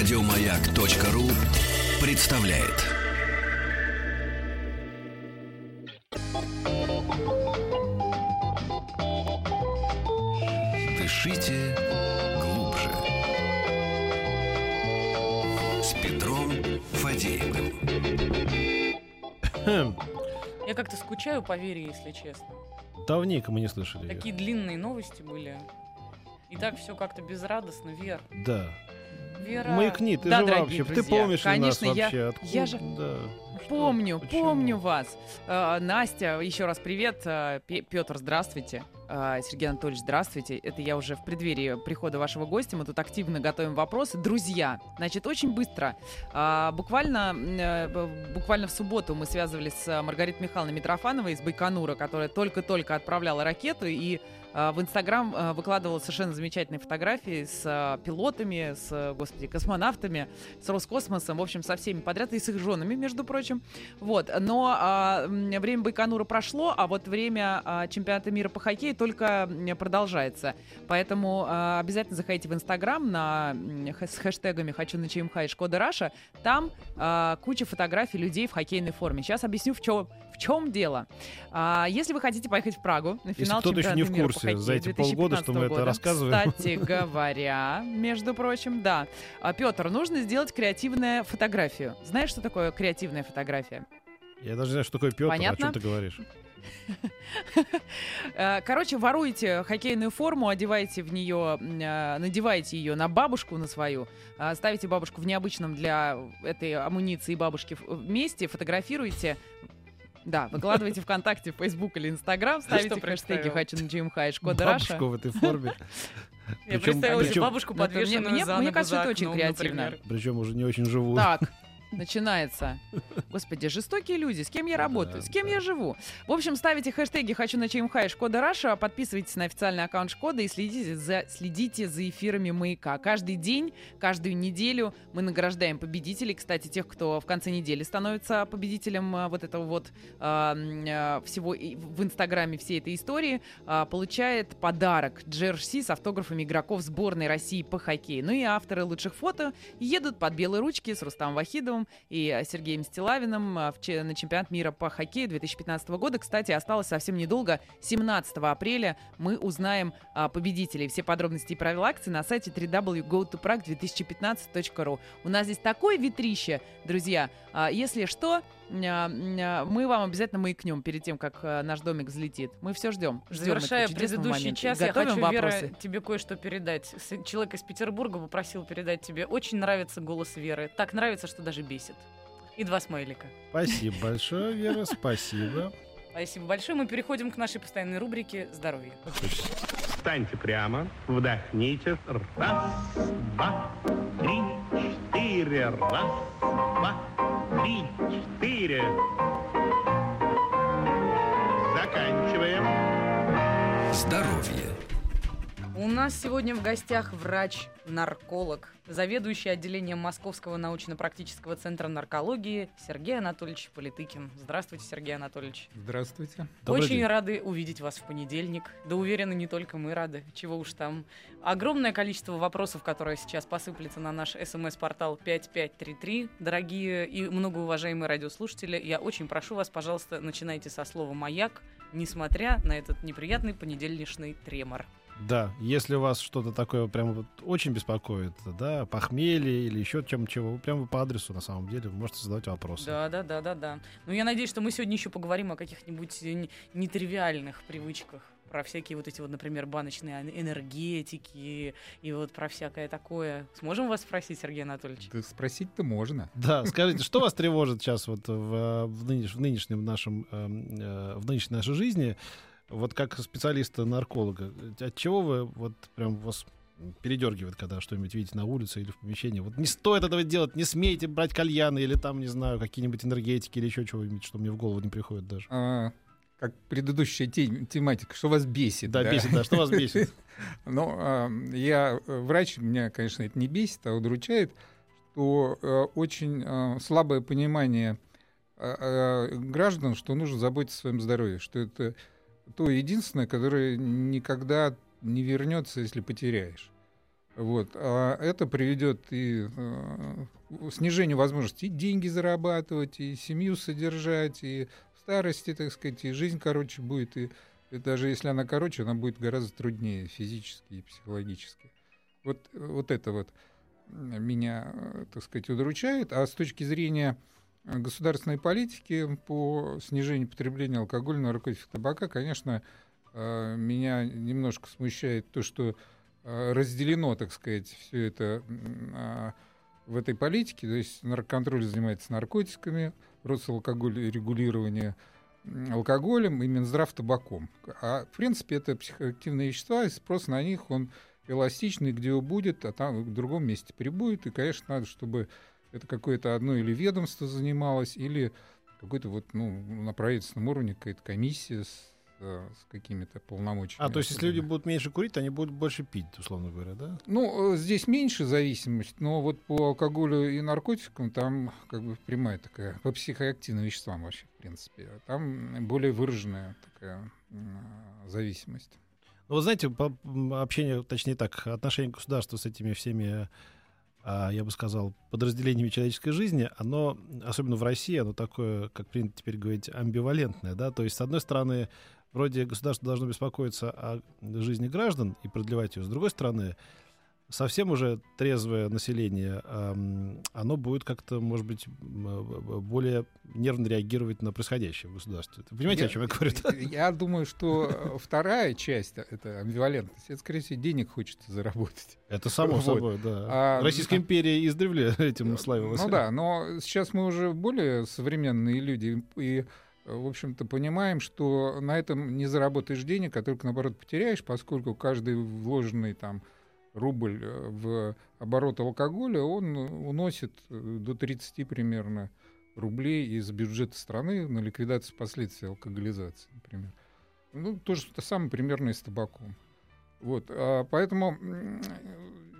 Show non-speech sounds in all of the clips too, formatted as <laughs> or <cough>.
Радиомаяк.ру представляет. Дышите глубже. С Петром Фадеевым. Я как-то скучаю по вере, если честно. Давненько мы не слышали. Такие длинные новости были. И так все как-то безрадостно, Вер. Да. Вера. Маякни, ты Да, же дорогие вообще, ты друзья, помнишь ли нас конечно, я- вообще? Откуда? я же Да. Что? Помню, Почему? помню вас. Э, Настя, еще раз привет. Петр, здравствуйте. Э, Сергей Анатольевич, здравствуйте. Это я уже в преддверии прихода вашего гостя. Мы тут активно готовим вопросы. Друзья, значит, очень быстро. А, Буквально, э, б- буквально в субботу мы связывались с Маргаритой Михайловной Митрофановой из Байконура, которая только-только отправляла ракету и э, в Инстаграм э, выкладывала совершенно замечательные фотографии с э, пилотами, с, господи, космонавтами, с Роскосмосом, в общем, со всеми подряд, и с их женами, между прочим. Вот, но а, время Байконура прошло, а вот время а, чемпионата мира по хоккею только продолжается. Поэтому а, обязательно заходите в Инстаграм на, с хэштегами «Хочу на ЧМХ» и «Шкода Раша». Там а, куча фотографий людей в хоккейной форме. Сейчас объясню, в чем, чем дело. А, если вы хотите поехать в Прагу на Если финал кто-то еще не в курсе за эти полгода, что мы 2015 это года, рассказываем. Кстати говоря, между прочим, да. Петр, нужно сделать креативную фотографию. Знаешь, что такое креативная фотография? Я даже не знаю, что такое Петр, Понятно? о чем ты говоришь. Э, <laughs> Короче, воруете хоккейную форму, одеваете в нее, э, надеваете ее на бабушку на свою, э, ставите бабушку в необычном для этой амуниции бабушки месте, фотографируете. Да, выкладываете ВКонтакте, Фейсбук или Инстаграм, ставите что хэштеги представила? «Хочу на ЧМХ» и «Skoda Russia». Бабушку в этой форме. <laughs> Я представила себе бабушку, Ну, мне- подвешенную мне- мне кажется, это очень креативно. Причем уже не очень живую. Так, начинается. Господи, жестокие люди. С кем я работаю? С кем да. я живу? В общем, ставите хэштеги «Хочу на ЧМХ» и «Skoda Russia», подписывайтесь на официальный аккаунт «Шкода» и следите за, следите за эфирами «Маяка». Каждый день, каждую неделю мы награждаем победителей. Кстати, тех, кто в конце недели становится победителем а, вот этого вот м, а, всего в Инстаграме всей этой истории, а, получает подарок джерси с автографами игроков сборной России по хоккею. Ну и авторы лучших фото едут под белые ручки с Рустамом Вахидовым и э, Сергеем Стилавиным че- на чемпионат мира по хоккею 2015 года. Кстати, осталось совсем недолго. 17 апреля мы узнаем а, победителей. Все подробности и правила акции на сайте www.gotoprag2015.ru. У нас здесь такое витрище, друзья. А, Если что, мы вам обязательно маякнем перед тем, как а, наш домик взлетит. Мы все ждем. ждем Завершая предыдущий час, Готовим я хочу, вопросы. Вера, тебе кое-что передать. Человек из Петербурга попросил передать тебе. Очень нравится голос Веры. Так нравится, что даже бесит. И два смайлика. Спасибо большое, Вера, спасибо. Спасибо большое. Мы переходим к нашей постоянной рубрике «Здоровье». Встаньте прямо, вдохните. Раз, два, три, четыре. Раз, два, три, четыре. Заканчиваем. Здоровье. У нас сегодня в гостях врач-нарколог, заведующий отделением Московского научно-практического центра наркологии Сергей Анатольевич Политыкин. Здравствуйте, Сергей Анатольевич. Здравствуйте. Добрый Очень день. рады увидеть вас в понедельник. Да уверены, не только мы рады. Чего уж там. Огромное количество вопросов, которые сейчас посыплется на наш смс-портал 5533. Дорогие и многоуважаемые радиослушатели, я очень прошу вас, пожалуйста, начинайте со слова «маяк», несмотря на этот неприятный понедельничный тремор. Да, если вас что-то такое прям вот очень беспокоит, да, похмелье или еще чем чего, прямо по адресу на самом деле вы можете задавать вопросы. Да, да, да, да, да. Ну, я надеюсь, что мы сегодня еще поговорим о каких-нибудь э, нетривиальных привычках. Про всякие вот эти вот, например, баночные эн- энергетики и вот про всякое такое. Сможем вас спросить, Сергей Анатольевич? Да спросить-то можно. Да, скажите, что вас тревожит сейчас вот в, э, в, нынеш- в нынешнем нашем, эм, э, в нынешней нашей жизни, вот как специалиста-нарколога, от чего вы вот прям вас передергивает, когда что-нибудь видите на улице или в помещении. Вот не стоит этого делать, не смейте брать кальяны или там, не знаю, какие-нибудь энергетики или еще чего-нибудь, что мне в голову не приходит даже. А, как предыдущая те- тематика, что вас бесит? Да, бесит, да. Что вас бесит? <laughs> Ну, а, я э, врач, меня, конечно, это не бесит, а удручает, что э, очень э, слабое понимание э, э, граждан, что нужно заботиться о своем здоровье, что это то единственное, которое никогда не вернется, если потеряешь. Вот. А это приведет и э, снижению возможности и деньги зарабатывать, и семью содержать, и в старости, так сказать, и жизнь короче будет, и, и даже если она короче, она будет гораздо труднее физически и психологически. Вот, вот это вот меня, э, так сказать, удручает. А с точки зрения государственной политики по снижению потребления алкоголя, наркотиков, табака, конечно, э, меня немножко смущает то, что э, разделено, так сказать, все это а, в этой политике. То есть наркоконтроль занимается наркотиками, Росалкоголь регулирование алкоголем и Минздрав табаком. А в принципе это психоактивные вещества, и спрос на них он эластичный, где он будет, а там в другом месте прибудет. И, конечно, надо, чтобы это какое-то одно или ведомство занималось, или какой-то вот, ну, на правительственном уровне какая-то комиссия с, э, с какими-то полномочиями. А, то есть, если люди будут меньше курить, они будут больше пить, условно говоря, да? Ну, э, здесь меньше зависимость, но вот по алкоголю и наркотикам там как бы прямая такая, по психоактивным веществам вообще, в принципе, там более выраженная такая зависимость. Ну, вы знаете, по общение, точнее так, отношение государства с этими всеми а, я бы сказал, подразделениями человеческой жизни, оно, особенно в России, оно такое, как принято теперь говорить, амбивалентное, да, то есть, с одной стороны, вроде государство должно беспокоиться о жизни граждан и продлевать ее, с другой стороны, совсем уже трезвое население, оно будет как-то, может быть, более нервно реагировать на происходящее в государстве. Вы понимаете, я, о чем я говорю? <laughs> Я думаю, что вторая часть, это амбивалентность, это, скорее всего, денег хочется заработать. Это само вот. собой, да. А, Российская империя издревле <laughs> этим славилась. Ну да, но сейчас мы уже более современные люди, и в общем-то, понимаем, что на этом не заработаешь денег, а только, наоборот, потеряешь, поскольку каждый вложенный там рубль э, в оборот алкоголя, он уносит э, до 30 примерно рублей из бюджета страны на ликвидацию последствий алкоголизации, например. Ну, то же самое примерно и с табаком. Вот, а поэтому,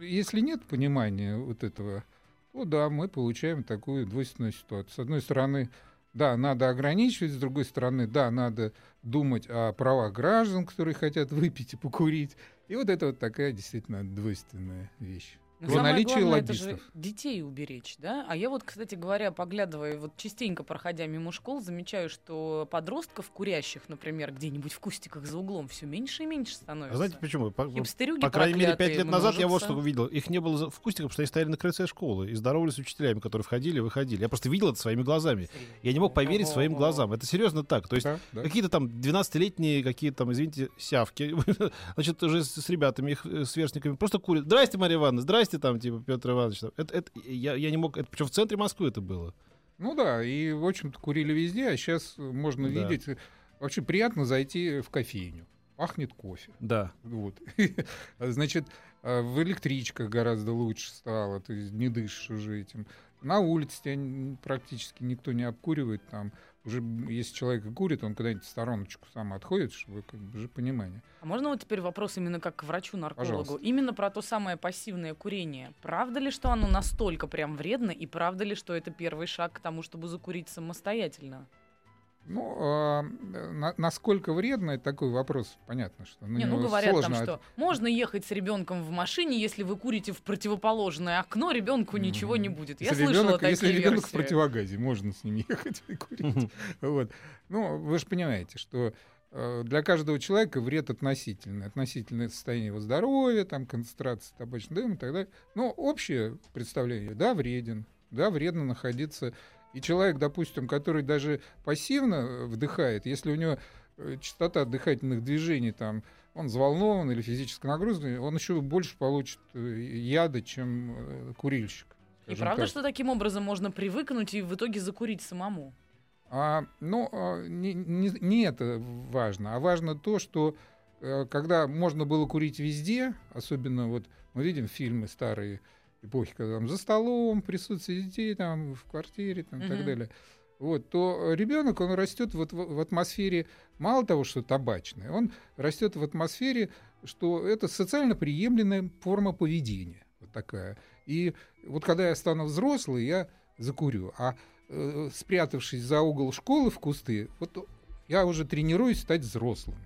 если нет понимания вот этого, то да, мы получаем такую двойственную ситуацию. С одной стороны, да, надо ограничивать, с другой стороны, да, надо думать о правах граждан, которые хотят выпить и покурить, и вот это вот такая действительно двойственная вещь. Но По наличию главное, лоббистов. Это же детей уберечь, да? А я вот, кстати говоря, поглядывая, вот частенько проходя мимо школ, замечаю, что подростков, курящих, например, где-нибудь в кустиках за углом, все меньше и меньше становится. А знаете почему? По, по крайней мере, пять лет назад множатся. я вот что увидел. Их не было в кустиках, потому что они стояли на крыльце школы и здоровались с учителями, которые входили и выходили. Я просто видел это своими глазами. Я не мог поверить Ого. своим глазам. Это серьезно так. То есть да, да. какие-то там 12-летние, какие-то там, извините, сявки, <laughs> значит, уже с, с ребятами, их э, сверстниками, просто курят. Здрасте, Мария Ивановна, здрасте здрасте, там, типа, Петр Иванович. Там. Это, это, я, я не мог, это, причем в центре Москвы это было. Ну да, и, в общем-то, курили везде, а сейчас можно да. видеть, вообще приятно зайти в кофейню. Пахнет кофе. Да. Вот. <laughs> Значит, а, в электричках гораздо лучше стало, то есть не дышишь уже этим. На улице тебя практически никто не обкуривает там уже если человек курит, он куда-нибудь в стороночку сам отходит, чтобы как бы же понимание. А можно вот теперь вопрос именно как к врачу-наркологу? Именно про то самое пассивное курение. Правда ли, что оно настолько прям вредно, и правда ли, что это первый шаг к тому, чтобы закурить самостоятельно? Ну, а, на, насколько вредно, это такой вопрос, понятно, что на Не, ну говорят сложно. там, что можно ехать с ребенком в машине, если вы курите в противоположное окно, ребенку mm-hmm. ничего не будет. Я если слышала ребенок, такие Если ребенок в противогазе, можно с ним <laughs> ехать и курить. Вот. Ну, вы же понимаете, что э, для каждого человека вред относительный. Относительное состояние его здоровья, там, концентрация табачного дыма и так далее. Но общее представление, да, вреден. Да, вредно находиться и человек, допустим, который даже пассивно э, вдыхает, если у него э, частота дыхательных движений, там, он взволнован или физически нагрузка, он еще больше получит э, яда, чем курильщик. И правда, так. что таким образом можно привыкнуть и в итоге закурить самому? А, ну, а, не, не, не это важно, а важно то, что когда можно было курить везде, особенно вот мы видим фильмы старые, эпохи, когда там за столом, присутствие детей там в квартире там, и так далее, вот, то ребенок, он растет вот в, в атмосфере, мало того, что табачная, он растет в атмосфере, что это социально приемлемая форма поведения. Вот такая. И вот когда я стану взрослый, я закурю. А э, спрятавшись за угол школы в кусты, вот я уже тренируюсь стать взрослым.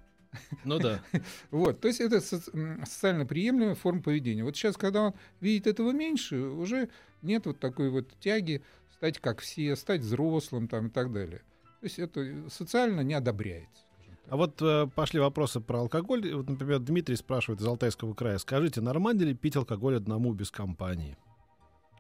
Ну да. <laughs> Вот, то есть это социально приемлемая форма поведения. Вот сейчас, когда он видит этого меньше, уже нет вот такой вот тяги стать как все, стать взрослым там и так далее. То есть это социально не одобряется. А вот э, пошли вопросы про алкоголь. Вот, например, Дмитрий спрашивает из Алтайского края. Скажите, нормально ли пить алкоголь одному без компании?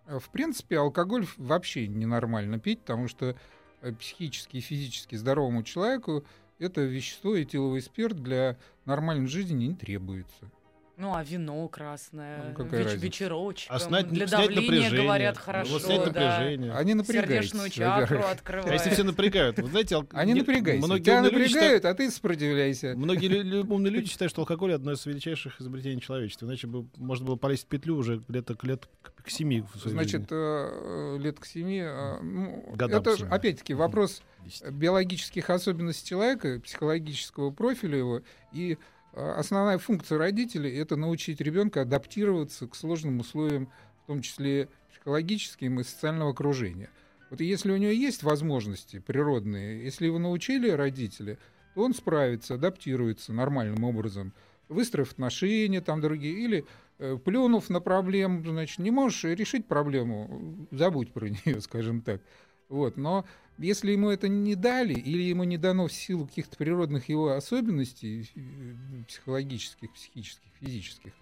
А, В принципе, алкоголь вообще ненормально пить, потому что э, психически и физически здоровому человеку это вещество этиловый спирт для нормальной жизни не требуется. Ну, а вино красное, Ну, какая веч- вечерочком, А снять, для снять давления, напряжение. говорят, Ну, хорошо, Вот снять да. напряжение. Они напрягаются. Сердечную чакру во-первых. А если все напрягают? Вы знаете, Они напрягаются. Многие Тебя считают- напрягают, а ты сопротивляйся. Многие умные люди считают, что алкоголь одно из величайших изобретений человечества. Иначе бы можно было полезть в петлю уже лет, к- лет к, к семи. Значит, лет к семи. э, ну, Годам это, опять-таки, вопрос биологических особенностей человека, психологического профиля его. И основная функция родителей — это научить ребенка адаптироваться к сложным условиям, в том числе психологическим и социального окружения. Вот если у него есть возможности природные, если его научили родители, то он справится, адаптируется нормальным образом, выстроив отношения там другие, или э, плюнув на проблему, значит, не можешь решить проблему, забудь про нее, <laughs> скажем так. Вот, но если ему это не дали, или ему не дано в силу каких-то природных его особенностей, э, психологических, психических, физических,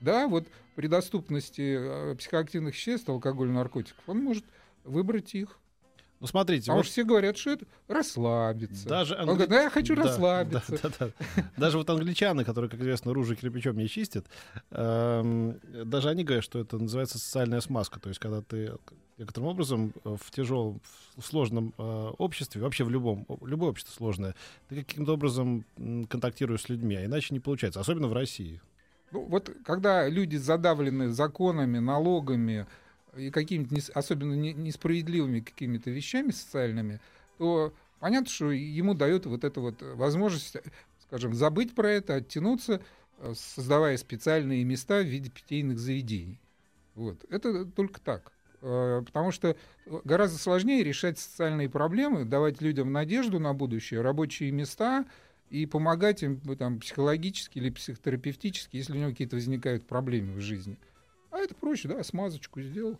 да, вот при доступности э, психоактивных веществ, алкоголя, наркотиков, он может выбрать их. Ну, смотрите, Потому вот что все говорят, что это расслабиться. даже Он говорит, да, я хочу Да, расслабиться. да, да, да. Даже вот англичаны, которые, как известно, ружье кирпичом не чистят, эм, даже они говорят, что это называется социальная смазка. То есть, когда ты некоторым образом в тяжелом, в сложном э, обществе, вообще в любом, любое общество сложное, ты каким-то образом контактируешь с людьми, а иначе не получается, особенно в России. Ну, вот когда люди задавлены законами, налогами и какими-то нес- особенно не- несправедливыми какими-то вещами социальными, то понятно, что ему дают вот эту вот возможность, э, скажем, забыть про это, оттянуться, э, создавая специальные места в виде питейных заведений. Вот. Это только так. Э, Потому что гораздо сложнее решать социальные проблемы, давать людям надежду на будущее, рабочие места и помогать им там, психологически или психотерапевтически, если у него какие-то возникают проблемы в жизни. А это проще, да, смазочку сделал.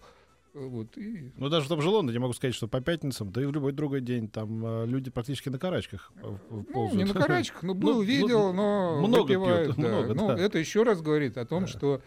э, Вот, и... Ну, даже в том же Лондоне я могу сказать, что по пятницам, да и в любой другой день, там э, люди практически на карачках э, Ну, ползают. не на <laughs> карачках, но был, Ну, видел, но много выпивают, пьют, да. много, Ну, да. это еще раз говорит о том, Да. что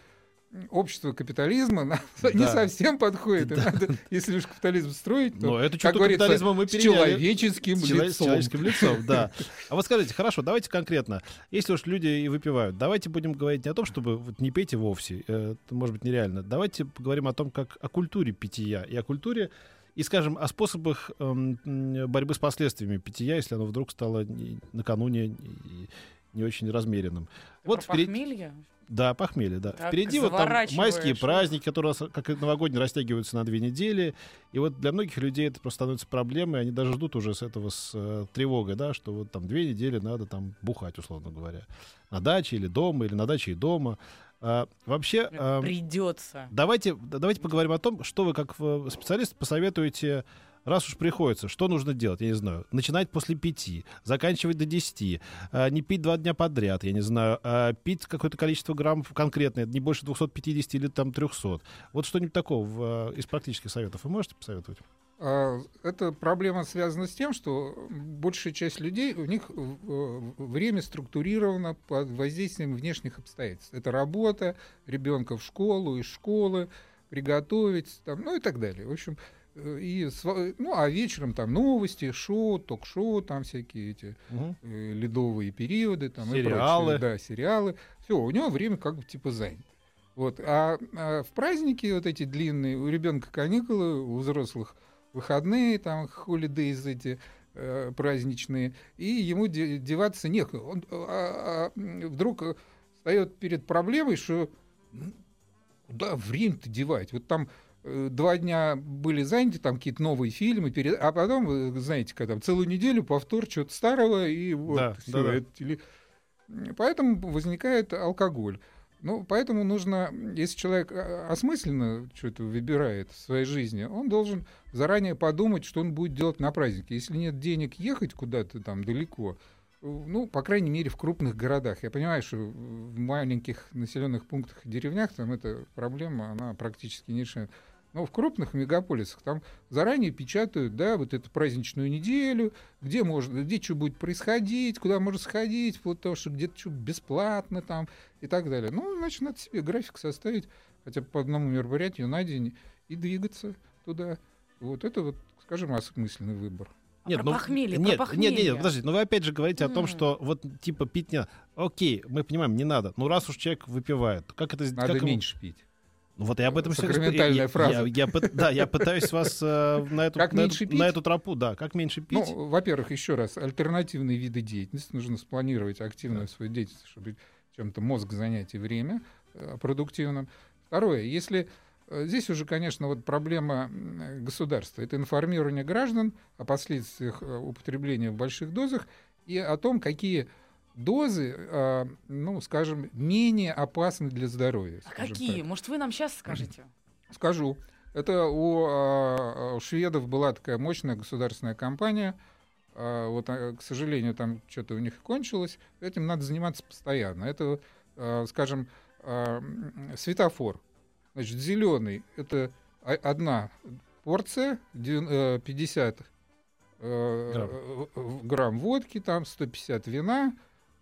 общество капитализма <laughs> на- не Да. совсем подходит. И надо, если уж капитализм строить, то, Но эту как говорится, капитализма мы с переняли. человеческим С чело- с лицом. человеческим лицом, да. А вот скажите, хорошо, давайте конкретно. Если уж люди и выпивают, давайте будем говорить не о том, чтобы вот не пейте вовсе, э, это может быть нереально. Давайте поговорим о том, как о культуре питья и о культуре и, скажем, о способах эм, борьбы с последствиями питья, если оно вдруг стало не- накануне не, не очень размеренным. Вот Про впереди, похмелье? Да, похмелье, да. Так Впереди вот там майские праздники, которые, как и новогодние, растягиваются на две недели. И вот для многих людей это просто становится проблемой. Они даже ждут уже с этого с э, тревогой, да, что вот там две недели надо там бухать, условно говоря. На даче или дома, или на даче и дома. А, вообще, а, Придется. давайте, да- давайте поговорим о том, что вы как э, специалист посоветуете Раз уж приходится, что нужно делать? Я не знаю. Начинать после пяти, заканчивать до десяти, а, не пить два дня подряд, я не знаю, а, пить какое-то количество граммов конкретное, не больше 250 или там 300. Вот что-нибудь такого э, из практических советов вы можете посоветовать? А, Эта проблема связана с тем, что большая часть людей, у них э, время структурировано под воздействием внешних обстоятельств. Это работа, ребенка в школу, из школы, приготовить, там, ну и так далее. В общем, и, ну, а вечером там новости, шоу, ток-шоу, там всякие эти э, ледовые периоды, там и Сериалы. прочее. да, сериалы. Все, у него время как бы типа занято. Вот. А, а в праздники вот эти длинные, у ребенка каникулы, у взрослых выходные, там холидейз эти э, праздничные, и ему де- деваться некуда. Он а, а, м, вдруг встает перед проблемой, что ну, куда время-то девать? Вот там два дня были заняты, там какие-то новые фильмы, перед... а потом, вы знаете, когда там целую неделю повтор чего-то старого, и вот Да, всё, да-да. это теле- Поэтому возникает алкоголь. Ну, поэтому нужно, если человек э, осмысленно что-то выбирает в своей жизни, он должен заранее подумать, что он будет делать на празднике. Если нет денег ехать куда-то там далеко, ну, по крайней мере, в крупных городах. Я понимаю, что в маленьких населенных пунктах и деревнях там эта проблема, она практически не решается. Но в крупных мегаполисах там заранее печатают, да, вот эту праздничную неделю, где можно, где что будет происходить, куда можно сходить, вот то, что где-то что бесплатно там и так далее. Ну, значит, надо себе график составить, хотя бы по одному мероприятию на день и двигаться туда. Вот это вот, скажем, осмысленный выбор. А про похмелье, про нет, похмелье. нет, нет, нет, подождите, но вы опять же говорите о том, что вот типа пить не надо. Окей, мы понимаем, не надо. Но раз уж человек выпивает, как это Надо как ему- меньше пить. Ну вот я об этом всё и Сакраментальная я- я- фраза. я- я пыт- да, я пытаюсь вас э, на эту Как на меньше эту- пить? на эту тропу, да, как меньше пить. Ну, во-первых, еще раз, альтернативные виды деятельности. Нужно спланировать активную свою деятельность, чтобы чем-то мозг занять и время э, продуктивным. Второе, если э, здесь уже, конечно, вот проблема государства. Это информирование граждан о последствиях э, употребления в больших дозах и о том, какие дозы, э, ну, скажем, менее опасны для здоровья. А какие? так. Может, вы нам сейчас скажете? <clears throat> Скажу. Это у, а, у шведов была такая мощная государственная компания. А, Вот, к сожалению, там что-то у них кончилось. Этим надо заниматься постоянно. Это, скажем, светофор. Значит, зеленый это одна порция, дев- э, 50 э, Грамм. э, грамм водки, там 150 вина,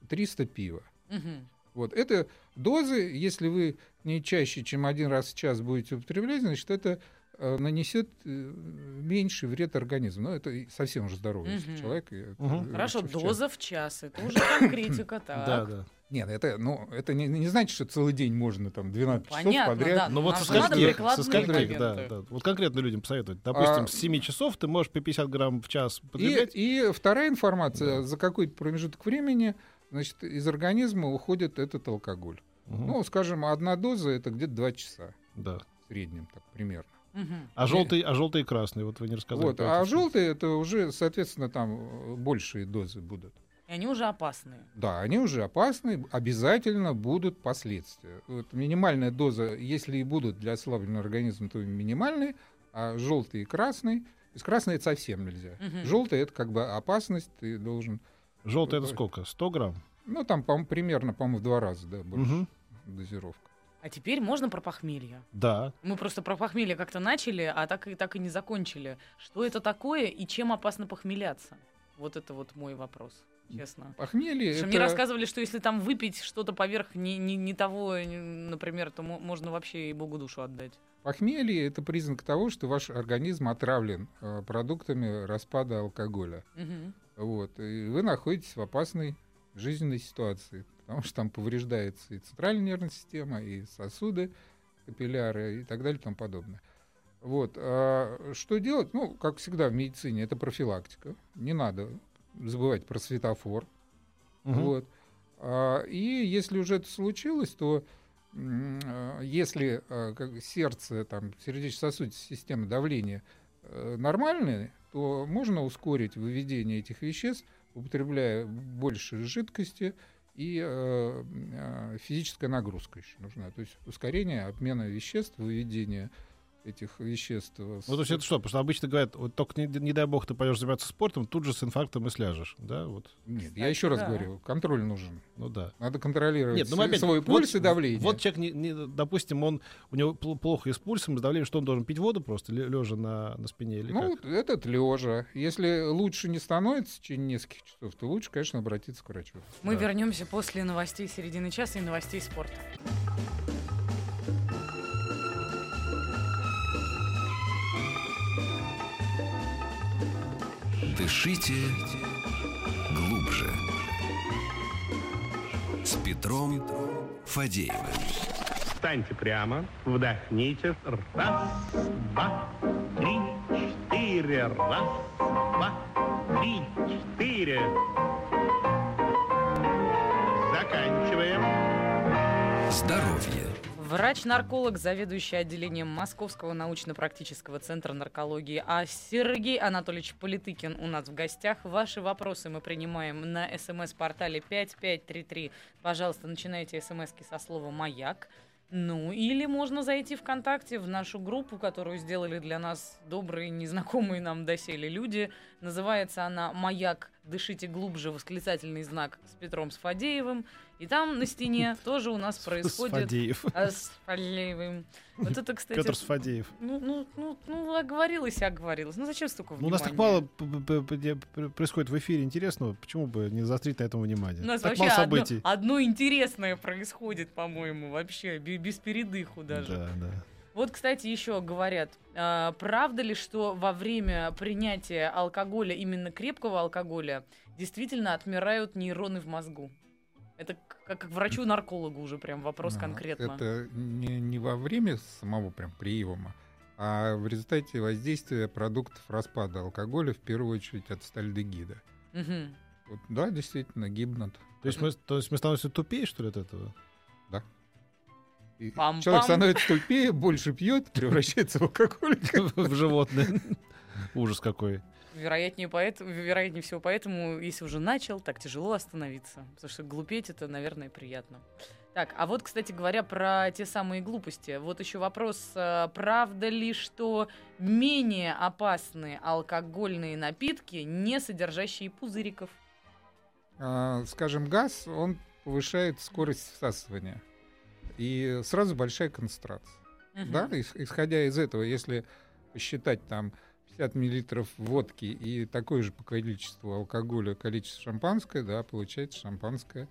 300 пива. Мгм. Вот это дозы, если вы не чаще, чем один раз в час будете употреблять, значит, это э, нанесет э, меньший вред организму. Но это и совсем уже здоровый Мгм. человек. и э, Хорошо, в час. доза в час. Это уже конкретика, да, <clears throat> так. да. Нет, это, ну, это не, не значит, что целый день можно там 12 часов Понятно, подряд. да. Ну вот со скольки, со скольки, да, да. Вот конкретно людям посоветовать. Допустим, А- с 7 часов ты можешь по 50 грамм в час И, потреблять. и вторая информация, Да. за какой-то промежуток времени, значит, из организма уходит этот алкоголь. Мгм. Ну, скажем, одна доза это где-то 2 часа да. в среднем, так примерно. Мгм. А желтый, а желтый и красный, вот вы не рассказали. Вот, а эти. желтые это уже, соответственно, там э, большие дозы будут. И они уже опасные. Да, они уже опасны, обязательно будут последствия. Вот минимальная доза, если и будут для ослабленного организма, то минимальные, а желтый и красный. То есть красный это совсем нельзя. Мгм. Желтый это как бы опасность, ты должен. Желтый это сколько? 100 грамм? Ну, там, по примерно, по-моему, в два раза, да, больше Мгм. дозировка. А теперь можно про похмелье. Да. Мы просто про похмелье как-то начали, а так и, так и не закончили. Что это такое и чем опасно похмеляться? Вот это вот мой вопрос, честно. Похмелье это... Мне рассказывали, что если там выпить что-то поверх не, не, не того, например, то мо- можно вообще и Богу душу отдать. Похмелье это признак того, что ваш организм отравлен э, продуктами распада алкоголя. Мгм. Вот, и вы находитесь в опасной жизненной ситуации, потому что там повреждается и центральная нервная система, и сосуды, капилляры и так далее и тому подобное. Вот, а что делать? Ну, как всегда в медицине, это профилактика. Не надо забывать про светофор. Мгм. Вот. А, И если уже это случилось, то если а, как сердце, там, сердечно-сосудистая система давления э, нормальные, то можно ускорить выведение этих веществ, употребляя больше жидкости и э, э, физическая нагрузка еще нужна. То есть ускорение обмена веществ, выведение этих веществ. э, Ну, то есть это что? Потому что обычно говорят, вот только не, не дай бог ты пойдешь заниматься спортом, тут же с инфарктом и сляжешь. Да, вот. Нет, Кстати, я еще раз да. говорю, контроль нужен. Ну да. Надо контролировать Нет, ну свой- опять, свой вот- пульс и давление. Вот человек, не, не- допустим, он у него пл- плохо и с пульсом, и с давлением, что он должен пить воду просто, лежа на, на спине или Ну, как? вот этот лежа. Если лучше не становится в течение нескольких часов, то лучше, конечно, обратиться к врачу. Мы Да. вернемся после новостей середины часа и новостей спорта. Дышите глубже. С Петром Фадеевым. Встаньте прямо, вдохните. Раз, два, три, четыре. Раз, два, три, четыре. Заканчиваем. Здоровье. Врач-нарколог, заведующий отделением Московского научно-практического центра наркологии, а Сергей Анатольевич Политыкин у нас в гостях. Ваши вопросы мы принимаем на смс-портале 5533. Пожалуйста, начинайте смски со слова «Маяк». Ну, или можно зайти ВКонтакте в нашу группу, которую сделали для нас добрые, незнакомые нам доселе люди. Называется она «Маяк «Дышите глубже» восклицательный знак с Петром Сфадеевым. И там на стене <laughs> тоже у нас происходит... Сфадеев. А, с Фадеевым. Вот это, кстати... Петр Сфадеев. Ну, ну, ну, ну, оговорилась, оговорилась. Ну, зачем столько Ну, у внимания? нас так мало происходит в эфире интересного, почему бы не заострить на этом внимание? У нас так вообще мало одно, событий. одно интересное происходит, по-моему, вообще, бе- без передыху даже. Да, да. Вот, кстати, еще говорят, а, правда ли, что во время принятия алкоголя, именно крепкого алкоголя, действительно отмирают нейроны в мозгу? Это как, к врачу-наркологу уже прям вопрос Ну, конкретно. Это не, не во время самого прям приема, а в результате воздействия продуктов распада алкоголя, в первую очередь от стальдегида. Мгм. Вот, да, действительно, гибнут. То есть, мы, то есть мы становимся тупее, что ли, от этого? Пам-пам. человек становится тупее, больше пьет, превращается в алкоголика. <laughs> В животное. Ужас какой. Вероятнее, поэтому, вероятнее всего поэтому, если уже начал, так тяжело остановиться. Потому что глупеть это, наверное, приятно. Так, а вот, кстати говоря, про те самые глупости. Вот еще вопрос, а, правда ли, что менее опасны алкогольные напитки, не содержащие пузыриков? А, Скажем, газ, он повышает скорость всасывания. И сразу большая концентрация. Мгм. Да, ис- исходя из этого, если посчитать там 50 миллилитров водки и такое же по количеству алкоголя количество шампанское, да, получается шампанское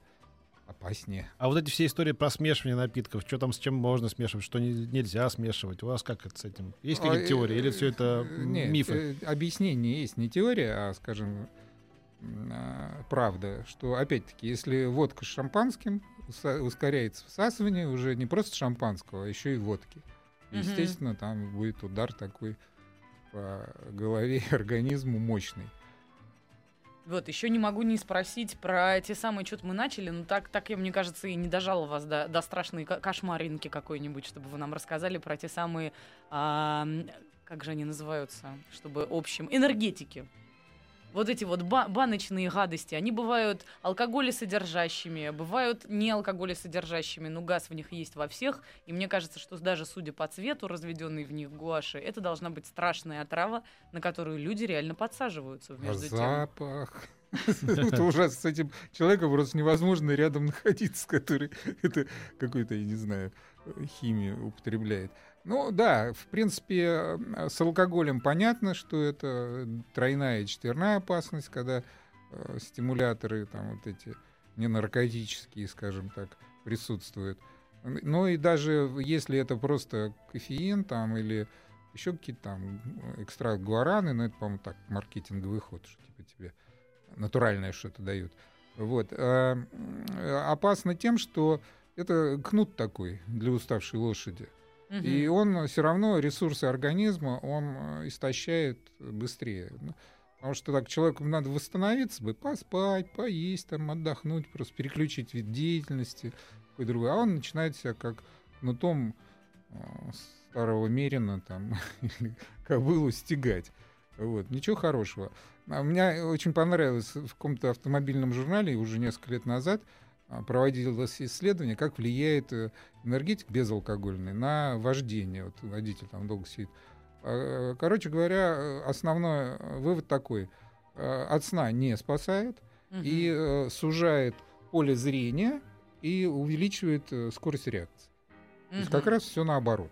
опаснее. А вот эти все истории про смешивание напитков, что там с чем можно смешивать, что не- нельзя смешивать, у вас как это с этим? Есть какие-то А, теории или э, все это э, нет, мифы? э, Объяснение есть, не теория, а, скажем, а, правда, что, опять-таки, если водка с шампанским, ускоряется всасывание уже не просто шампанского, а еще и водки. Мгм. Естественно, там будет удар такой по голове и организму мощный. Вот, еще не могу не спросить про те самые, что-то мы начали, но так, так я, мне кажется, и не дожала вас до, до страшной кошмаринки какой-нибудь, чтобы вы нам рассказали про те самые, а, как же они называются, чтобы общим, энергетики. Вот эти вот ба- баночные гадости, они бывают алкоголесодержащими, бывают не алкоголесодержащими, но газ в них есть во всех, и мне кажется, что даже судя по цвету, разведенный в них гуаши, это должна быть страшная отрава, на которую люди реально подсаживаются А между тем. запах. Это ужасно. С этим человеком просто невозможно рядом находиться, который это какой-то, я не знаю, химию употребляет. Ну да, в принципе, э, с алкоголем понятно, что это тройная и четверная опасность, когда э, стимуляторы, там вот эти ненаркотические, скажем так, присутствуют. Ну и даже если это просто кофеин там или еще какие-то там экстракт гуараны, но это, по-моему, так, маркетинговый ход, что типа тебе натуральное что-то дают. Вот. А, м, опасно тем, что это кнут такой для уставшей лошади. Мгм. И он все равно ресурсы организма он э, истощает быстрее. Ну, Потому что так человеку надо восстановиться бы, поспать, поесть, там, отдохнуть, просто переключить вид деятельности какой другой. А он начинает себя как нутом э, старого мерина там, <laughs> кобылу стегать. Вот. Ничего хорошего. А Мне очень понравилось в каком-то автомобильном журнале уже несколько лет назад проводилось исследование, как влияет э, энергетик безалкогольный на вождение. Вот водитель там долго сидит. А, Короче говоря, э, основной э, вывод такой. Э, От сна не спасает Мгм. и э, сужает поле зрения и увеличивает э, скорость реакции. То есть как раз все наоборот.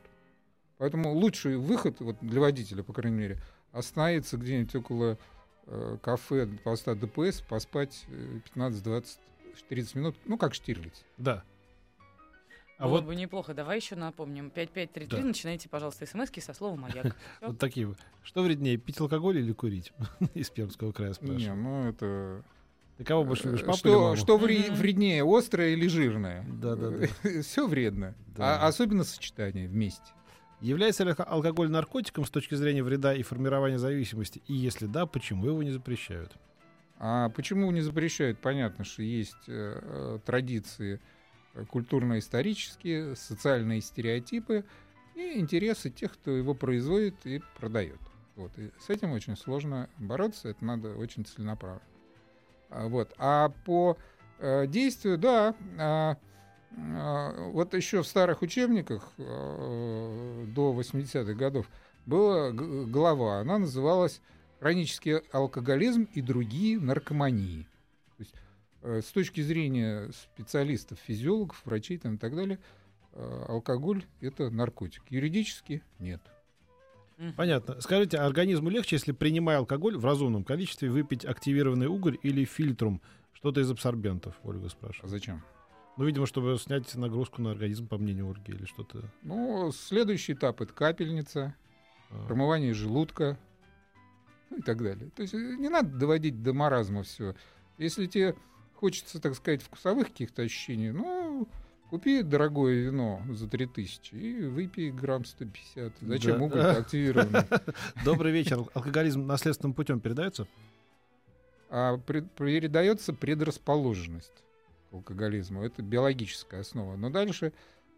Поэтому лучший выход вот, для водителя, по крайней мере, остановиться где-нибудь около э, кафе поста ДПС, поспать э, 15, 20, 30 минут, ну, как Штирлиц. Да. А Было вот, бы неплохо. Давай еще напомним. 5533. Да. Начинайте, пожалуйста, смс со слова «Маяк». <laughs> Вот такие. Что вреднее, пить алкоголь или курить? <laughs> Из Пермского края Не, спрашиваю. ну это... Ты кого больше любишь, Э, папу или что, маму? что вреднее, острое или жирное? Да-да-да. <laughs> Все вредно. Да. А особенно сочетание вместе. Является ли алко- алкоголь наркотиком с точки зрения вреда и формирования зависимости? И если да, почему его не запрещают? А почему не запрещают? Понятно, что есть э, э, традиции э, культурно-исторические, социальные стереотипы и интересы тех, кто его производит и продает. Вот. И с этим очень сложно бороться, это надо очень целенаправленно. А, Вот. А по э, действию, да, а, вот еще в старых учебниках э, до 80-х годов была глава, она называлась хронический алкоголизм и другие наркомании. То есть, э, с точки зрения специалистов, физиологов, врачей там, и так далее, э, алкоголь это наркотик. Юридически нет. Понятно. Скажите, а организму легче, если принимая алкоголь в разумном количестве, выпить активированный уголь или фильтрум? Что-то из абсорбентов, Ольга А спрашивает. зачем? Ну, видимо, чтобы снять нагрузку на организм, по мнению Ольги, или что-то. Ну, следующий этап это капельница, а. промывание желудка ну и так далее. То есть э, не надо доводить до маразма все. Если тебе хочется, так сказать, вкусовых каких-то ощущений, ну, купи дорогое вино за 3000 и выпей грамм 150. Зачем Да. уголь активированный? <laughs> Добрый вечер. Алкоголизм наследственным путем передается? А пред- передается предрасположенность к алкоголизму. Это биологическая основа. Но дальше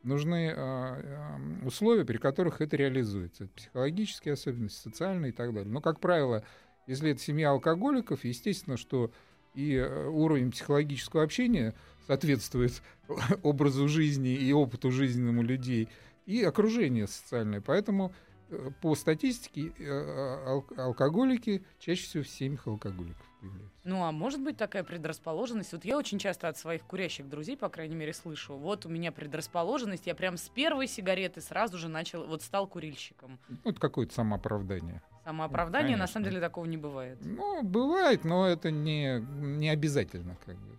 нужны а, а, условия, при которых это реализуется. Психологические особенности, социальные и так далее. Но, как правило, если это семья алкоголиков, естественно, что и э, уровень психологического общения соответствует <laughs> образу жизни и опыту жизненному людей, и окружение социальное. Поэтому э, по статистике э, ал- алкоголики чаще всего в семьях алкоголиков появляются. Ну, а может быть такая предрасположенность? Вот я очень часто от своих курящих друзей, по крайней мере, слышу. Вот у меня предрасположенность, я прям с первой сигареты сразу же начал, вот стал курильщиком. Ну, это какое-то самооправдание. Самооправдание, на самом деле, такого не бывает. Ну, бывает, но это не, не обязательно. Как бы.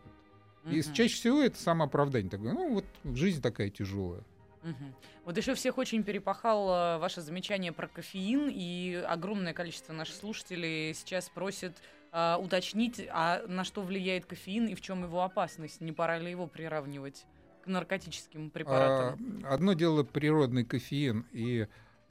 И Мгм. чаще всего это самооправдание такое. Ну, вот жизнь такая тяжелая. Мгм. Вот еще всех очень перепахало ваше замечание про кофеин, и огромное количество наших слушателей сейчас просит а, уточнить, а на что влияет кофеин и в чем его опасность. Не пора ли его приравнивать к наркотическим препаратам? А, одно дело природный кофеин и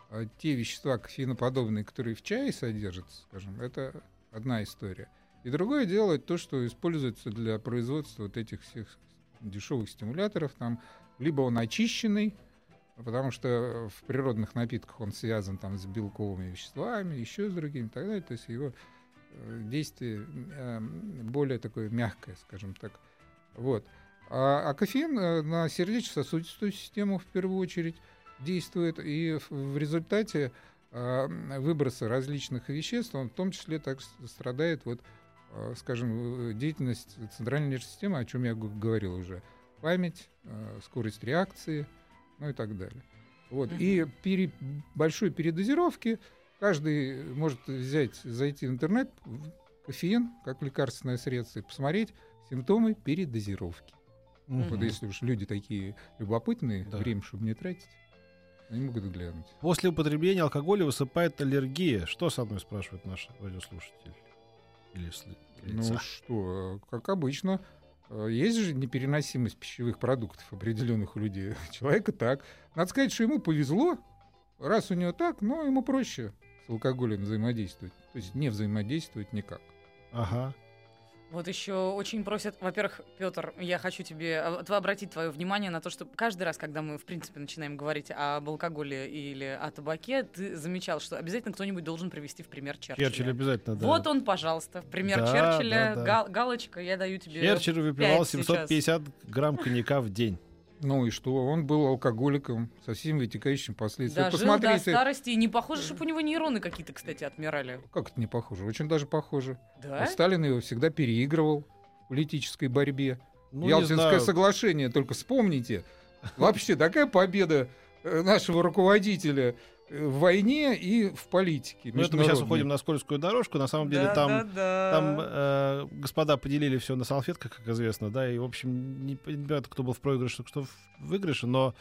а, те вещества кофеиноподобные, которые в чае содержатся, скажем, это одна история. И другое дело то, что используется для производства вот этих всех дешевых стимуляторов. Там либо он очищенный, потому что в природных напитках он связан там с белковыми веществами, еще с другими и так далее. То есть его э, действие э, более такое мягкое, скажем так. Вот. А, а кофеин э, на сердечно-сосудистую систему в первую очередь действует, и в, результате э, выброса различных веществ, он в том числе так страдает, вот, скажем, деятельность центральной нервной системы, о чем я говорил уже, память, э, скорость реакции, ну и так далее. Вот. И при большой передозировке каждый может взять, зайти в интернет, в кофеин, как лекарственное средство, и посмотреть симптомы передозировки. Мгм. Вот если уж люди такие любопытные, Да. время, чтобы не тратить, они могут глянуть. После употребления алкоголя высыпает аллергия. Что со мной спрашивает наш радиослушатель? Или сли- Ну лица? что, э, как обычно, есть же непереносимость пищевых продуктов определенных у людей. <laughs> Человека так. Надо сказать, что ему повезло. Раз у него так, но ему проще с алкоголем взаимодействовать. То есть не взаимодействовать никак. Ага. Вот еще очень просят, во-первых, Петр, я хочу тебе а, обратить твое внимание на то, что каждый раз, когда мы, в принципе, начинаем говорить об алкоголе или о табаке, ты замечал, что обязательно кто-нибудь должен привести в пример Черчилля. Черчилль обязательно, да. Вот он, пожалуйста, в пример Да, Черчилля. да, да. Гал- галочка, я даю тебе. Черчилль выпивал пять сейчас. 750 грамм коньяка в день. Ну и что? Он был алкоголиком со всеми вытекающими последствиями. До Посмотрите, старости. И не похоже, чтобы у него нейроны какие-то, кстати, отмирали. как это не похоже? Очень даже похоже. Да? Сталин его всегда переигрывал в политической борьбе. Ну, Ялтинское соглашение, только вспомните. Вообще такая победа э, нашего руководителя в войне и в политике. Ну, это мы сейчас уходим на скользкую дорожку. На самом деле Да, там, да, да. там э, господа поделили все на салфетках, как известно, да, и, в общем, не понимают, кто был в проигрыше, кто в выигрыше, но,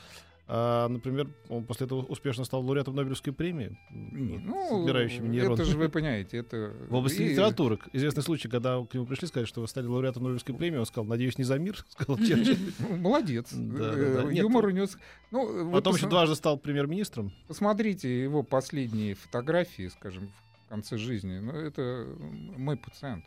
э, например, он после этого успешно стал лауреатом Нобелевской премии, ну, собирающим нейроны. это же вы понимаете, это... В области и- литературы. Известный случай, когда к нему пришли сказать, что вы стали лауреатом Нобелевской премии, он сказал, надеюсь, не за мир, <laughs> сказал Черчилль. Ну, Молодец. Да, да, Э, да. Юмор у него... с- Ну, вы Потом еще дважды стал премьер-министром. посмотрите его последние фотографии, скажем, в конце жизни. Ну, это мой пациент.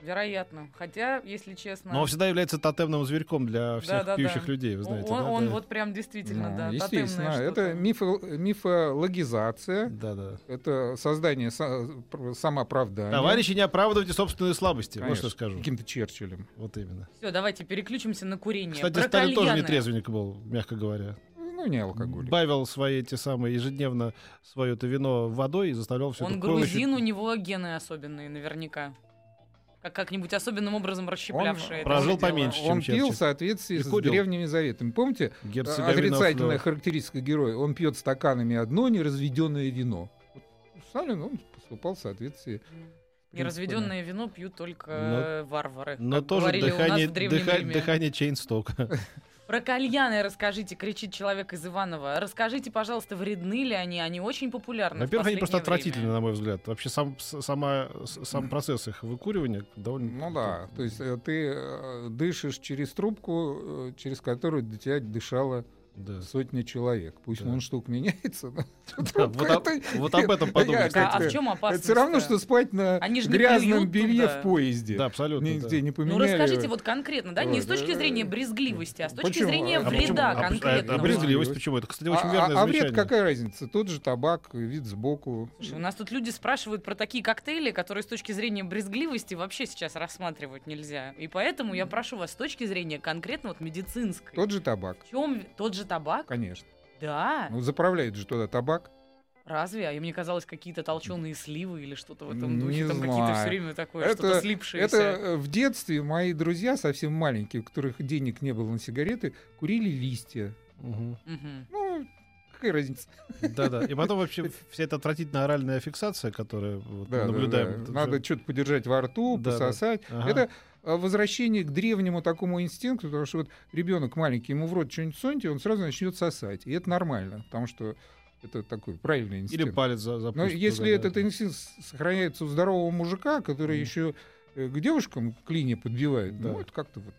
Вероятно. Хотя, если честно... Но он всегда является тотемным зверьком для всех Да-да-да. пьющих людей, вы знаете. он да, он да. вот прям действительно, Ну, да, естественно, это мифо- мифологизация, Да, да. это создание са- пр- самооправдания. Товарищи, не оправдывайте собственные слабости. Вот Конечно, что скажу. Каким-то Черчиллем. Вот именно. Все, давайте переключимся на курение. Кстати, Про Сталин тоже не кальяны. трезвенник был, мягко говоря. Ну, не алкоголик. бавил свои эти самые ежедневно свое это вино водой и заставлял все Он грузин, у него гены особенные, наверняка. Как как-нибудь особенным образом расщеплявшие. это прожил дело. поменьше. чем Он пил в Черчилль. соответствии с древними заветами. Помните, А, отрицательная Винов, характеристика героя. Он пьет стаканами одно неразведенное вино. Вот Сталин, он поступал в соответствии. с Неразведенное вино пьют только Но- э, варвары. Но как тоже говорили у нас дыхание, дыха- дыхание Чейнстока. <laughs> Про кальяны расскажите, кричит человек из Иванова. Расскажите, пожалуйста, вредны ли они? Они очень популярны. в Во-первых, они просто последнее отвратительны, время. на мой взгляд. Вообще сам, сама, сам <clears throat> процесс их выкуривания довольно... Ну да, то есть э, ты э, дышишь через трубку, э, через которую до тебя дышало Да. сотни человек. Пусть Да. он штук меняется, но <laughs> Да, вот, об, вот об этом подумай, Я А, кстати. а в чем опасность? Это все равно, что спать на грязном плюют белье туда. в поезде. Да, абсолютно. Нигде да. не Ну поменяли. расскажите вот конкретно, да, не с точки зрения брезгливости, а с точки почему? зрения А вреда А а- конкретного. А брезгливость почему? Это, кстати, очень а, верное а- а вред какая разница? Тот же табак, вид сбоку. Слушай, у нас тут люди спрашивают про такие коктейли, которые с точки зрения брезгливости вообще сейчас рассматривать нельзя. И поэтому я прошу вас с точки зрения конкретно вот медицинской. Тот же табак, В чем тот же табак? конечно. Да. Ну, заправляют же туда табак. Разве? А мне казалось, какие-то толченые сливы или что-то в этом Не духе. Там какие-то все знаю. время такое, Это- что-то слипшееся. Это э, в детстве мои друзья, совсем маленькие, у которых денег не было на сигареты, курили листья. Мгм. Мгм. Ну, какая разница? Да-да. И потом вообще <laughs> вся эта отвратительная оральная фиксация, которую вот Да, мы да, наблюдаем. да. это Надо что-то подержать во рту, Да, да. пососать. Ага. Это возвращение к древнему такому инстинкту, потому что вот ребенок маленький, ему в рот что-нибудь суньте, он сразу начнет сосать. И это нормально, потому что это такой правильный инстинкт. Или палец за Но запустить если туда, да. этот инстинкт с- сохраняется у здорового мужика, который Мгм. еще э, к девушкам клини подбивает, Да. ну это как-то вот.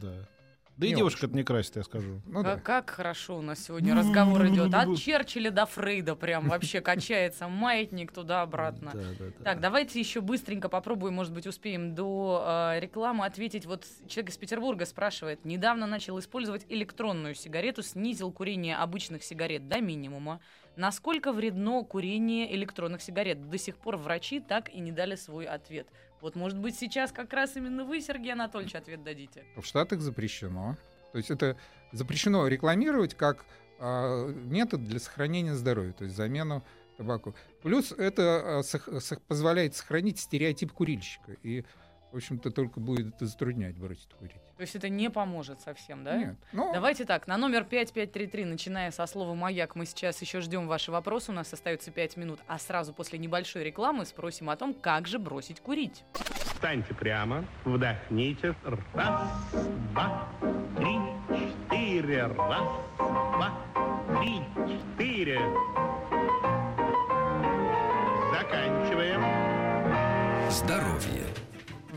Да. Да и девушка это не красит, я скажу. Ну, Как, да. как хорошо у нас сегодня разговор <laughs> идет. От Черчилля до Фрейда прям вообще качается маятник туда-обратно. Да, да, да. Так, давайте еще быстренько попробуем, может быть, успеем до э, рекламы ответить. Вот человек из Петербурга спрашивает. Недавно начал использовать электронную сигарету, снизил курение обычных сигарет до минимума. Насколько вредно курение электронных сигарет? До сих пор врачи так и не дали свой ответ. Вот, может быть, сейчас как раз именно вы, Сергей Анатольевич, ответ дадите. В Штатах запрещено. То есть это запрещено рекламировать как а, метод для сохранения здоровья, то есть замену табаку. Плюс это а, позволяет сохранить стереотип курильщика. И, в общем-то, только будет затруднять бросить курить. То есть это не поможет совсем, да? Нет. Ну, Давайте так, на номер 5533, начиная со слова «Маяк», мы сейчас еще ждем ваши вопросы, у нас остается 5 минут, а сразу после небольшой рекламы спросим о том, как же бросить курить. Встаньте прямо, вдохните. Раз, два, три, четыре. Раз, два, три, четыре. Заканчиваем. Здоровье.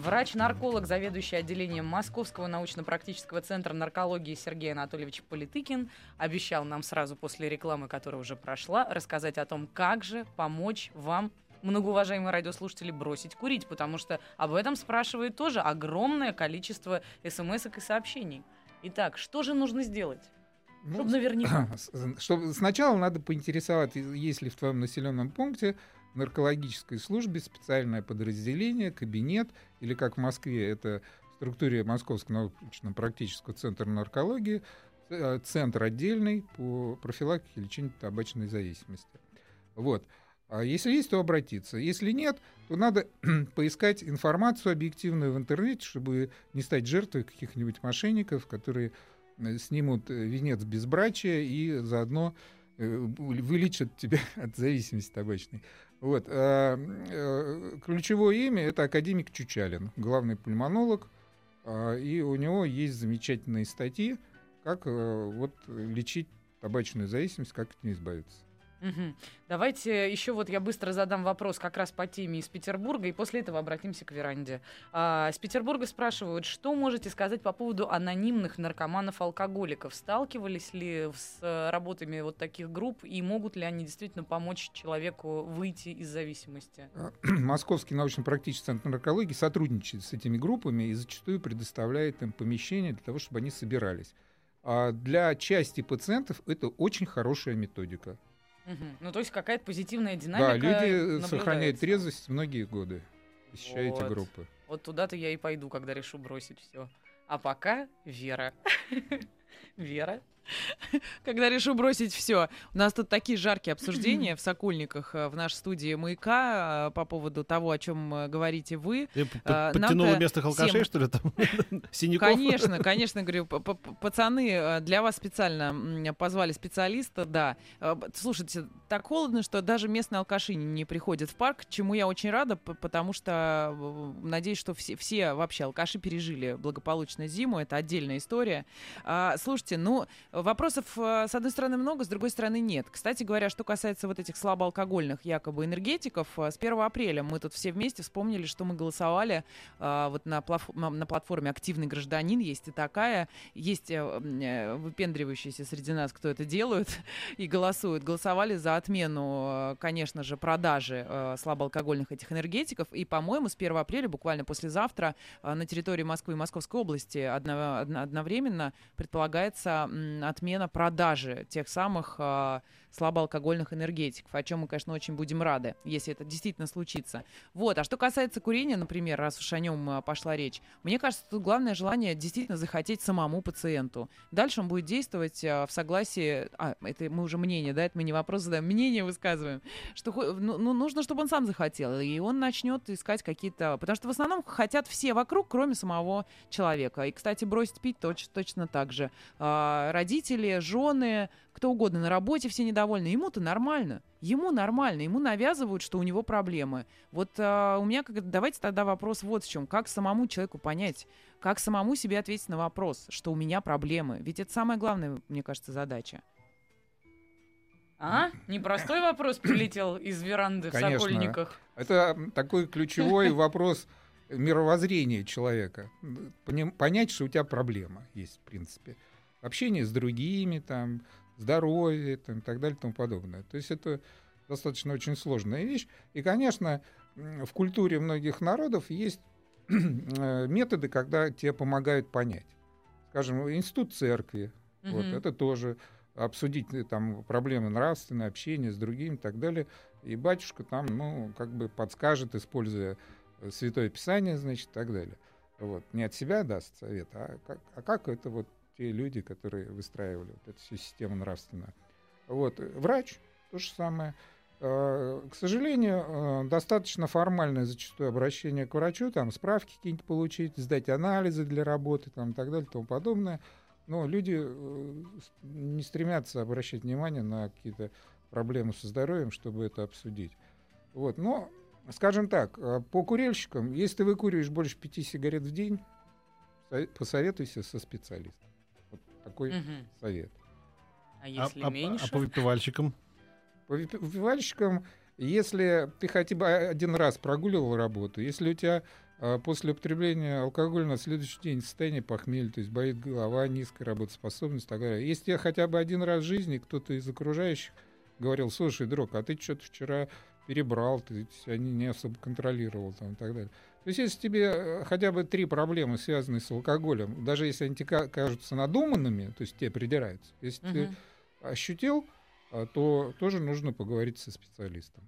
Врач-нарколог, заведующий отделением Московского научно-практического центра наркологии Сергей Анатольевич Политыкин обещал нам сразу после рекламы, которая уже прошла, рассказать о том, как же помочь вам многоуважаемые радиослушатели, бросить курить, потому что об этом спрашивает тоже огромное количество смс и сообщений. Итак, что же нужно сделать? ну, Чтобы наверняка. <clears throat> чтобы сначала надо поинтересоваться, есть ли в твоем населенном пункте наркологической службе специальное подразделение, кабинет, или как в Москве, это в структуре Московского научно-практического центра наркологии, э, центр отдельный по профилактике и лечению табачной зависимости. Вот. А если есть, то обратиться. Если нет, то надо <clears throat> поискать информацию объективную в интернете, чтобы не стать жертвой каких-нибудь мошенников, которые э, снимут э, венец безбрачия и заодно вылечат тебя <laughs> от зависимости табачной. Вот. а, э, Ключевое имя это академик Чучалин, главный пульмонолог, а, и у него есть замечательные статьи, как э, вот лечить табачную зависимость, как от нее избавиться. Мгм. Давайте еще вот я быстро задам вопрос как раз по теме из Петербурга, и после этого обратимся к веранде. А, с Петербурга спрашивают, что можете сказать по поводу анонимных наркоманов-алкоголиков? Сталкивались ли с э, работами вот таких групп, и могут ли они действительно помочь человеку выйти из зависимости? <clears throat> Московский научно-практический центр наркологии сотрудничает с этими группами и зачастую предоставляет им помещения для того, чтобы они собирались. А для части пациентов это очень хорошая методика. Мгм. Ну, то есть какая-то позитивная динамика да, люди э, сохраняют трезвость многие годы, посещая эти Вот. группы. Вот туда-то я и пойду, когда решу бросить все. А пока Вера. <laughs> Вера. <laughs> Когда решу бросить все. У нас тут такие жаркие обсуждения в Сокольниках э, в нашей студии «Маяка» э, по поводу того, о чем э, говорите вы. Ты подтянула местных алкашей, что ли, там? <laughs> Синяков? Конечно, <laughs> конечно, говорю, пацаны, для вас специально позвали специалиста, да. Слушайте, так холодно, что даже местные алкаши не- приходят в парк, чему я очень рада, потому что надеюсь, что все, все вообще алкаши пережили благополучно зиму, это отдельная история. А, Слушайте, ну, вопросов, э, с одной стороны, много, с другой стороны, нет. Кстати говоря, что касается вот этих слабоалкогольных якобы энергетиков, э, с 1 апреля мы тут все вместе вспомнили, что мы голосовали а, вот на, на- платформе «Активный гражданин» есть и такая, есть э, э, выпендривающиеся среди нас, кто это делают <laughs> и голосуют. Голосовали за отмену, э, конечно же, продажи э, слабоалкогольных этих энергетиков. И, по-моему, с 1 апреля, буквально послезавтра, э, на территории Москвы и Московской области одно- одно- одновременно предполагается отмена продажи тех самых э, слабоалкогольных энергетиков, о чем мы, конечно, очень будем рады, если это действительно случится. Вот. А что касается курения, например, раз уж о нем а, пошла речь, мне кажется, тут главное желание действительно захотеть самому пациенту. Дальше он будет действовать а, в согласии... А, это мы уже мнение, да, это мы не вопрос задаем, <laughs> мнение высказываем. Что ну, ну, нужно, чтобы он сам захотел, и он начнет искать какие-то... Потому что в основном хотят все вокруг, кроме самого человека. И, кстати, бросить пить точ- точно так же. А, родители, жены, кто угодно на работе все недовольны. Ему-то нормально. Ему нормально. Ему навязывают, что у него проблемы. Вот а, у меня как давайте тогда вопрос вот в чем. Как самому человеку понять, как самому себе ответить на вопрос, что у меня проблемы. Ведь это самая главная, мне кажется, задача. А? Непростой вопрос прилетел из веранды в Конечно. Сокольниках. Это такой ключевой вопрос мировоззрения человека. Поним- Понять, что у тебя проблема есть, в принципе. Общение с другими, там, здоровье там, и так далее и тому подобное. То есть это достаточно очень сложная вещь. И, конечно, в культуре многих народов есть <clears throat> э, методы, когда тебе помогают понять. Скажем, институт церкви, вот, Мгм. это тоже обсудить э, там проблемы нравственное общение с другими и так далее. И батюшка там, ну, как бы подскажет, используя э, Святое Писание, значит, и так далее. Вот. Не от себя даст совет, а как, а как это вот те люди, которые выстраивали вот эту систему нравственную. Вот. Врач то же самое. Э, К сожалению, э, достаточно формальное зачастую обращение к врачу, там справки какие-нибудь получить, сдать анализы для работы там, и так далее и тому подобное. Но люди э, не стремятся обращать внимание на какие-то проблемы со здоровьем, чтобы это обсудить. Вот. Но, скажем так, по курильщикам, если ты выкуриваешь больше пяти сигарет в день, со- посоветуйся со специалистом. Такой Мгм. совет. А А, если а- меньше? а по выпивальщикам? По выпи- выпивальщикам, если ты хотя бы один раз прогуливал работу, если у тебя а, после употребления алкоголя на следующий день состояние похмелья, то есть болит голова, низкая работоспособность и так далее. Если тебе хотя бы один раз в жизни кто-то из окружающих говорил, слушай, друг, а ты что-то вчера перебрал, ты себя не, не особо контролировал там, и так далее. То есть если тебе э, хотя бы три проблемы, связанные с алкоголем, даже если они тебе ка- кажутся надуманными, то есть тебе придираются, если ты Мгм. ощутил, а, то тоже нужно поговорить со специалистом.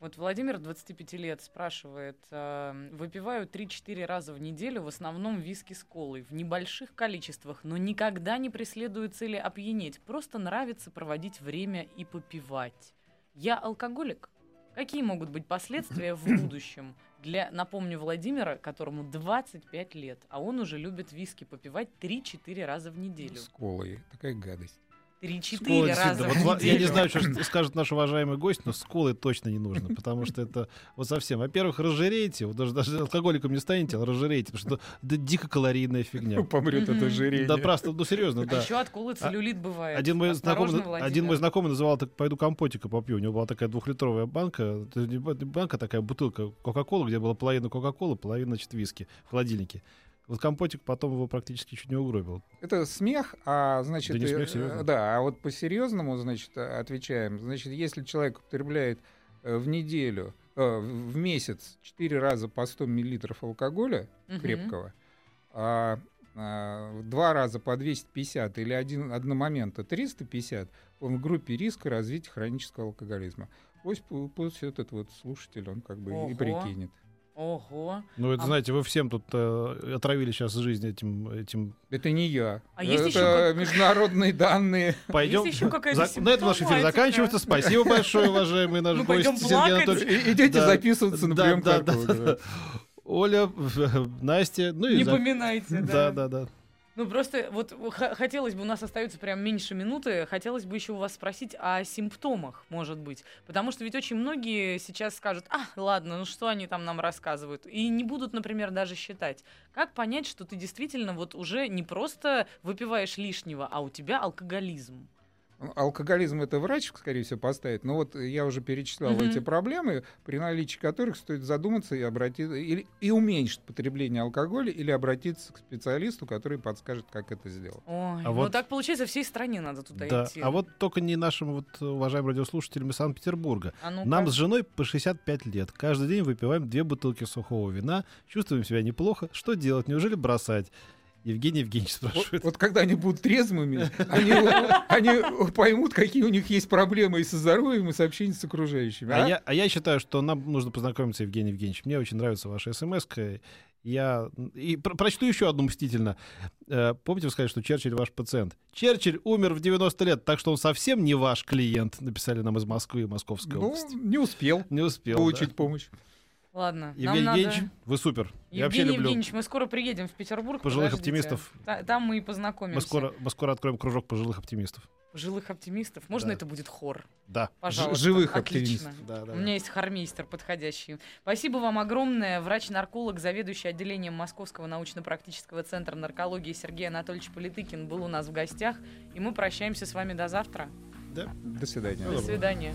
Вот Владимир, 25 лет, спрашивает, э, выпиваю 3-4 раза в неделю, в основном виски с колой, в небольших количествах, но никогда не преследую цели опьянеть, просто нравится проводить время и попивать. Я алкоголик? Какие могут быть последствия в будущем для, напомню, Владимира, которому 25 лет, а он уже любит виски попивать 3-4 раза в неделю. С колой. Такая гадость. 3-4 Ой, раза в вот я не знаю, что скажет наш уважаемый гость, но с колой точно не нужно, потому что это вот совсем. Во-первых, разжиреете, вот даже, даже алкоголиком не станете, а разжиреете, потому что это дико калорийная фигня. Помрет это ожирение. Да, просто, ну серьезно, А да. еще от колы целлюлит бывает. Один мой, знакомый, один мой знакомый называл так, пойду компотика попью. У него была такая двухлитровая банка, банка, такая бутылка Кока-Колы, где была половина Кока-Колы, половина, значит, виски в холодильнике. Вот компотик потом его практически чуть не угробил. Это смех, а значит, Да не э, смех, серьезно. да, а вот по серьезному, значит, э, отвечаем. Значит, если человек употребляет э, в неделю, э, в месяц 4 раза по 100 миллилитров алкоголя Мгм. крепкого, а, а, два раза по 250 или один одномоментно 350, он в группе риска развития хронического алкоголизма. Пусть, пу- пусть этот вот слушатель, он как бы и Ого. прикинет. Ого. Ну, это, А- знаете, вы всем тут э, отравили сейчас жизнь этим... этим... Это не я. А есть это еще как- международные данные. <laughs> Пойдем... Есть еще какая-то За- На этом наш эфир заканчивается. Спасибо большое, уважаемый <laughs> наш Мы гость пойдем Сергей плакать. Анатольевич. И- Идете Да. записываться на Да, прием да, да, да. да. Ну, Оля, <laughs> Настя, ну и Не за- поминайте, Да, да, да. Ну, просто вот хотелось бы, у нас остается прям меньше минуты, хотелось бы еще у вас спросить о симптомах, может быть. Потому что ведь очень многие сейчас скажут, а, ладно, ну что они там нам рассказывают? И не будут, например, даже считать. Как понять, что ты действительно вот уже не просто выпиваешь лишнего, а у тебя алкоголизм? Ну, Алкоголизм это врач, скорее всего, поставит. Но вот я уже перечислял Мгм. эти проблемы, при наличии которых стоит задуматься и обратиться или и уменьшить потребление алкоголя или обратиться к специалисту, который подскажет, как это сделать. Ой, А ну вот- так получается, всей стране надо туда Да, идти. а вот только не нашим вот уважаемым радиослушателям из Санкт-Петербурга. А ну-ка. Нам с женой по 65 лет. Каждый день выпиваем две бутылки сухого вина, чувствуем себя неплохо. Что делать? Неужели бросать? Евгений Евгеньевич Вот, спрашивает. вот когда они будут трезвыми, они, они поймут, какие у них есть проблемы и со здоровьем, и с общением с окружающими. А, а? я, а я считаю, что нам нужно познакомиться, Евгений Евгеньевич. Мне очень нравится ваша смс Я и про- прочту еще одну мстительно. Э, помните, вы сказали, что Черчилль ваш пациент? Черчилль умер в 90 лет, так что он совсем не ваш клиент, написали нам из Москвы, Московской Ну, области. не успел Не успел. получить да. помощь. Ладно, Евгений нам надо... Евгеньевич, вы супер. Я вообще Евгений люблю. Евгеньевич, мы скоро приедем в Петербург. Пожилых подождите. оптимистов. Та- там мы и познакомимся. Мы скоро, мы скоро откроем кружок пожилых оптимистов. Пожилых оптимистов. Можно Да. это будет хор? Да. Пожалуйста. живых Отлично. оптимистов. Да, да, У меня есть хормейстер подходящий. Спасибо вам огромное. Врач-нарколог, заведующий отделением Московского научно-практического центра наркологии Сергей Анатольевич Политыкин был у нас в гостях. И мы прощаемся с вами до завтра. До свидания. До свидания.